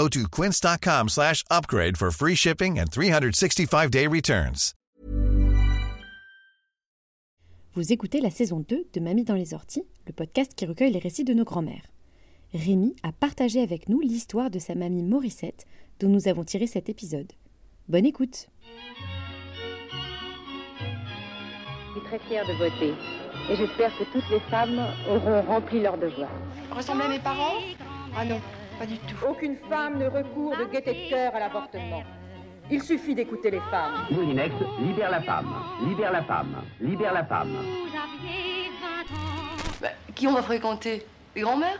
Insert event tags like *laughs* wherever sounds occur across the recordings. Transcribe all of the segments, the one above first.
Go to quince.com slash upgrade for free shipping and 365-day returns. Vous écoutez la saison 2 de Mamie dans les orties, le podcast qui recueille les récits de nos grands-mères. Rémi a partagé avec nous l'histoire de sa mamie Morissette, dont nous avons tiré cet épisode. Bonne écoute Je suis très fière de voter. Et j'espère que toutes les femmes auront rempli leur devoir. Ressemblait à mes parents? Ah non, pas du tout. Aucune femme ne recourt de gaieté de cœur à l'avortement. Il suffit d'écouter les femmes. Moulinex, libère la femme, libère la femme, libère la femme. Bah, qui on va fréquenter? Les grands-mères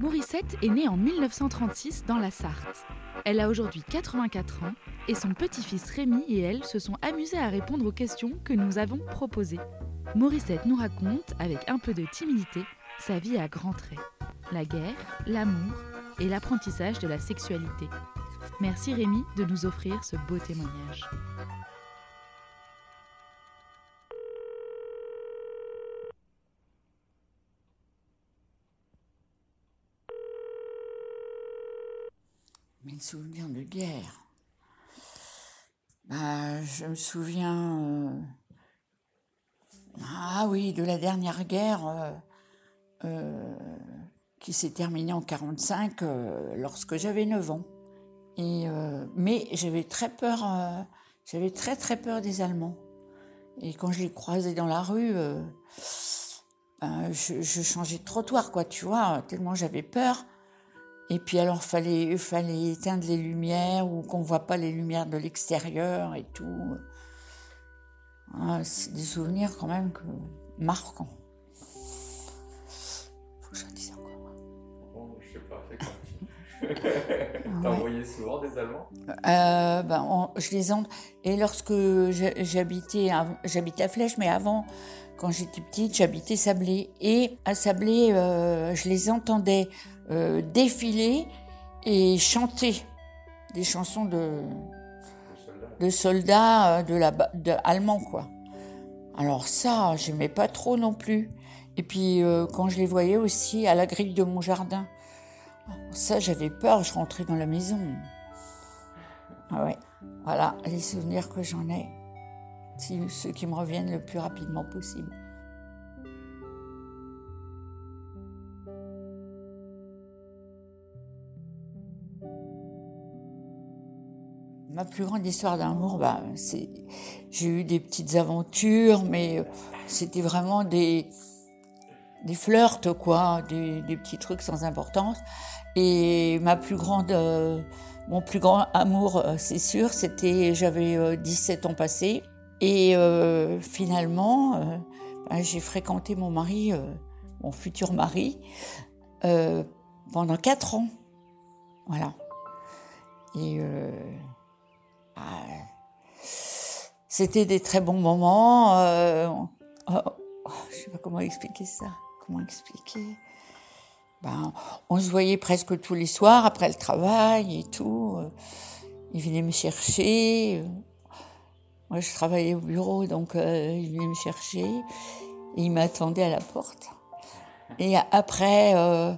Morissette est née en 1936 dans la Sarthe. Elle a aujourd'hui 84 ans et son petit-fils Rémi et elle se sont amusés à répondre aux questions que nous avons proposées. Morissette nous raconte, avec un peu de timidité, sa vie à grands traits. La guerre, l'amour et l'apprentissage de la sexualité. Merci Rémi de nous offrir ce beau témoignage. Mes souvenirs de guerre. Bah, je me souviens. euh, Ah oui, de la dernière guerre euh, euh, qui s'est terminée en 45 euh, lorsque j'avais 9 ans. Et, euh, mais j'avais très peur, euh, j'avais très très peur des Allemands. Et quand je les croisais dans la rue, euh, ben, je, changeais de trottoir, quoi, tu vois, tellement j'avais peur. Et puis alors, fallait, fallait éteindre les lumières ou qu'on voit pas les lumières de l'extérieur et tout. Ah, c'est des souvenirs quand même que, marquants. Bon, je sais pas, c'est quoi T'as Ouais. envoyé souvent des Allemands? Euh, ben, on- je les en... Et lorsque j'ha- j'habitais, j'habitais à Flèche, mais avant, quand j'étais petite, j'habitais Sablé. Et à Sablé, euh, je les entendais euh, défiler et chanter des chansons de, de soldats de la, de, allemands, quoi. Alors ça, j'aimais pas trop non plus. Et puis, euh, quand je les voyais aussi à la grille de mon jardin, ça, j'avais peur, je rentrais dans la maison. Ah ouais, voilà les souvenirs que j'en ai. Ceux qui me reviennent le plus rapidement possible. Ma plus grande histoire d'amour, bah, j'ai eu des petites aventures, mais c'était vraiment des des flirts quoi, des, des petits trucs sans importance. Et ma plus grande, euh, mon plus grand amour, euh, c'est sûr, c'était j'avais euh, 17 ans passés et euh, finalement euh, ben, j'ai fréquenté mon mari, euh, mon futur mari, euh, pendant 4 ans, voilà. Et euh, ah, c'était des très bons moments. euh, oh, oh, je sais pas comment expliquer ça. Comment expliquer? Ben, On se voyait presque tous les soirs après le travail et tout. euh, Il venait me chercher. Moi, je travaillais au bureau, donc euh, il venait me chercher. Il m'attendait à la porte. Et après, euh,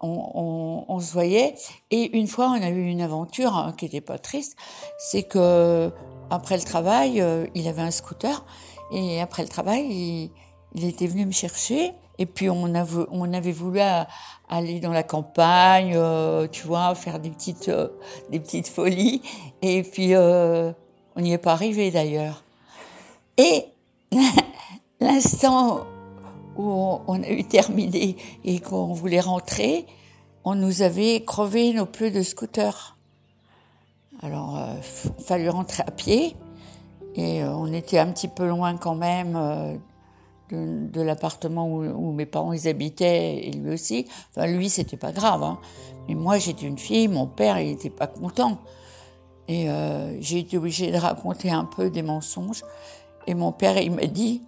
on, se voyait. Et une fois, on a eu une aventure hein, qui n'était pas triste. C'est que après le travail, il avait un scooter. Et après le travail, il, il était venu me chercher. Et puis on, avait voulu euh, aller dans la campagne, euh, tu vois, faire des petites, euh, folies. Et puis on n'y est pas arrivé d'ailleurs. Et *laughs* l'instant où on, a eu terminé et qu'on voulait rentrer, on nous avait crevé nos pneus de scooter. Alors, il fallu rentrer à pied. Et on était un petit peu loin quand même de, l'appartement où, mes parents ils habitaient et lui aussi. Enfin, lui, c'était pas grave. hein. Mais moi, j'étais une fille, mon père, il n'était pas content. Et euh, j'ai été obligée de raconter un peu des mensonges. Et mon père, il m'a dit,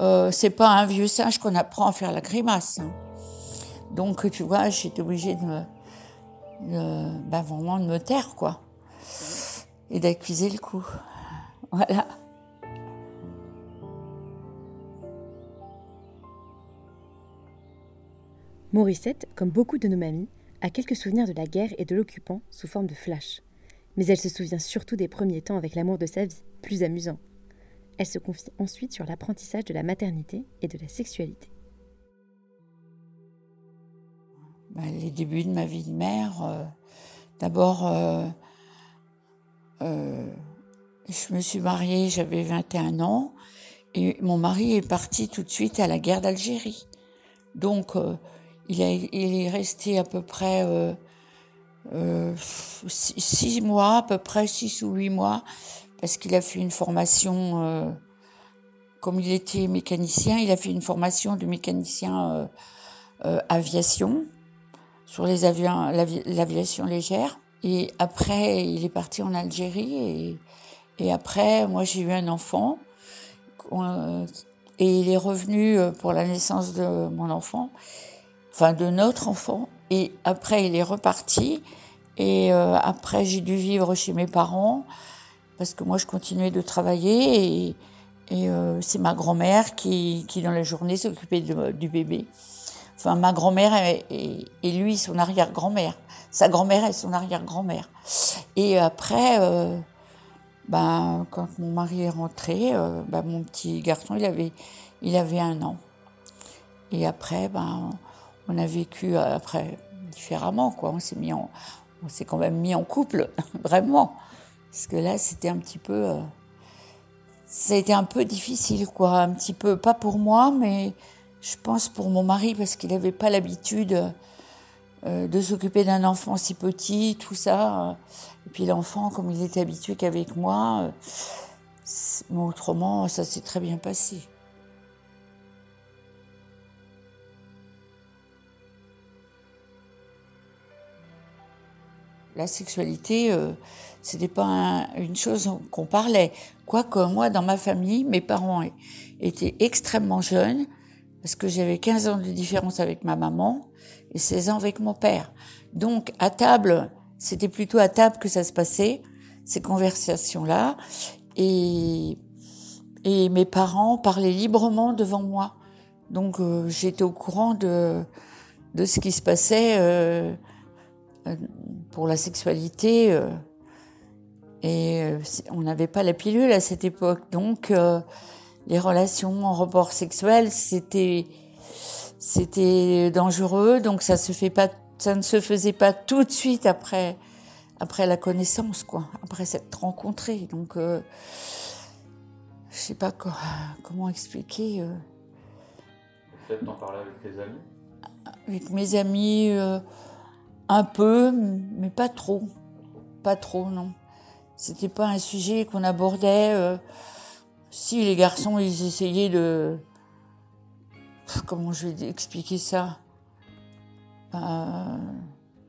euh, c'est pas un vieux singe qu'on apprend à faire la grimace. hein. Donc, tu vois, j'ai été obligée de me, de- bah, vraiment de me taire, quoi. Et d'accuser le coup. Voilà. Morissette, comme beaucoup de nos mamies, a quelques souvenirs de la guerre et de l'occupant sous forme de flash. Mais elle se souvient surtout des premiers temps avec l'amour de sa vie, plus amusant. Elle se confie ensuite sur l'apprentissage de la maternité et de la sexualité. Bah, les débuts de ma vie de mère, euh, d'abord, euh, euh, je me suis mariée, j'avais 21 ans, et mon mari est parti tout de suite à la guerre d'Algérie. Donc, il, est resté à peu près euh, euh, six, mois, à peu près six ou huit mois, parce qu'il a fait une formation, euh, comme il était mécanicien, il a fait une formation de mécanicien euh, aviation sur les avions, l'avi- l'aviation légère. Et après, il est parti en Algérie. Et, après, moi, j'ai eu un enfant. Et il est revenu pour la naissance de mon enfant, enfin de notre enfant. Et après, il est reparti. Et euh, après, j'ai dû vivre chez mes parents parce que moi, je continuais de travailler. Et, euh, c'est ma grand-mère qui, qui, dans la journée, s'occupait du bébé. Enfin, ma grand-mère et, lui, son arrière-grand-mère. Sa grand-mère et son arrière-grand-mère. Et après, euh, ben, quand mon mari est rentré, ben, mon petit garçon, il avait, il avait un an. Et après, ben, on a vécu euh, après différemment, quoi. On s'est mis en, on s'est quand même mis en couple, *laughs* vraiment. Parce que là, c'était un petit peu, euh, ça a été un peu difficile, quoi. Un petit peu, pas pour moi, mais je pense pour mon mari, parce qu'il n'avait pas l'habitude euh, de s'occuper d'un enfant si petit, tout ça. Et puis l'enfant, comme il était habitué qu'avec moi, euh, mais autrement, ça s'est très bien passé. La sexualité, euh, c'était pas un- une chose qu'on parlait. Quoique moi, dans ma famille, mes parents étaient extrêmement jeunes, parce que j'avais 15 ans de différence avec ma maman et 16 ans avec mon père. Donc, à table, c'était plutôt à table que ça se passait, ces conversations-là. Et, et mes parents parlaient librement devant moi. Donc, euh, j'étais au courant de, de ce qui se passait euh, pour la sexualité. euh, et euh, on n'avait pas la pilule à cette époque. Donc, euh, les relations en rapport sexuel, c'était c'était dangereux. Donc, ça se fait pas, ça ne se faisait pas tout de suite après après la connaissance, quoi, après s'être rencontrés. Donc, euh, je sais pas co- comment expliquer. euh. Peut-être t'en parler avec tes amis? Avec mes amis, euh, un peu, mais pas trop. Pas trop, non. C'était pas un sujet qu'on abordait. euh. Si les garçons, ils essayaient de. Comment je vais expliquer ça Euh,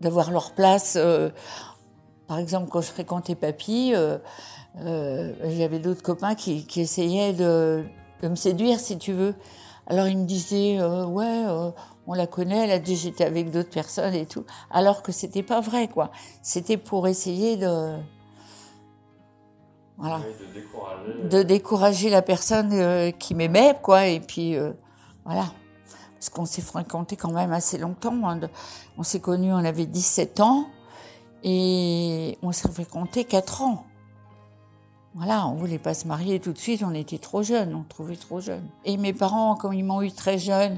D'avoir leur place. euh, Par exemple, quand je fréquentais Papy, euh, j'avais d'autres copains qui, essayaient de, me séduire, si tu veux. Alors ils me disaient, ouais, on la connaît, elle a dit j'étais avec d'autres personnes et tout. Alors que c'était pas vrai, quoi. C'était pour essayer de, voilà, Oui, de décourager. de décourager la personne euh, qui m'aimait, quoi. Et puis euh, voilà, parce qu'on s'est fréquenté quand même assez longtemps. hein. De- On s'est connus, on avait 17 ans et on s'est fréquenté 4 ans. Voilà, on voulait pas se marier tout de suite, on était trop jeunes, on trouvait trop jeunes. Et mes parents, comme ils m'ont eu très jeune,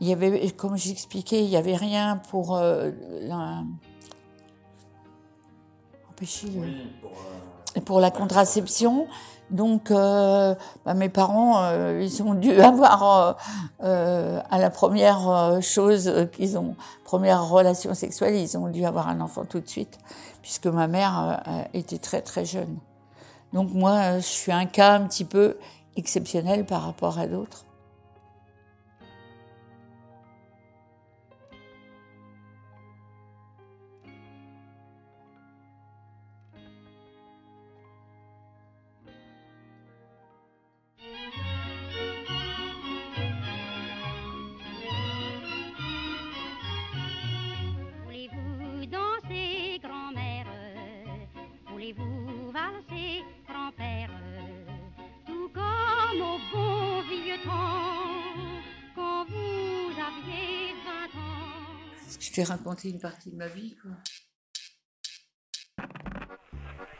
il y avait, comme j'expliquais, il y avait rien pour euh, la- empêcher le- Oui, pour. euh, pour la contraception. Donc, euh, bah, mes parents, ils ont dû *laughs* avoir à la première chose qu'ils ont, première relation sexuelle, ils ont dû avoir un enfant tout de suite, puisque ma mère était très très jeune. Donc moi, je suis un cas un petit peu exceptionnel par rapport à d'autres. Je t'ai raconté une partie de ma vie.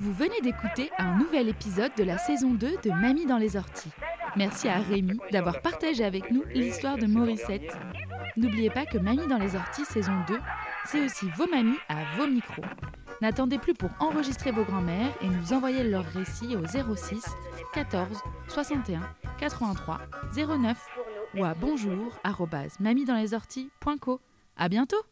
Vous venez d'écouter un nouvel épisode de la saison 2 de Mamie dans les orties. Merci à Rémi d'avoir partagé avec nous l'histoire de Morissette. N'oubliez pas que Mamie dans les orties saison 2, c'est aussi vos mamies à vos micros. N'attendez plus pour enregistrer vos grands-mères et nous envoyer leurs récits au 06 14 61 83 09 ou à bonjour@mamiedanslеsorties.co. À bientôt.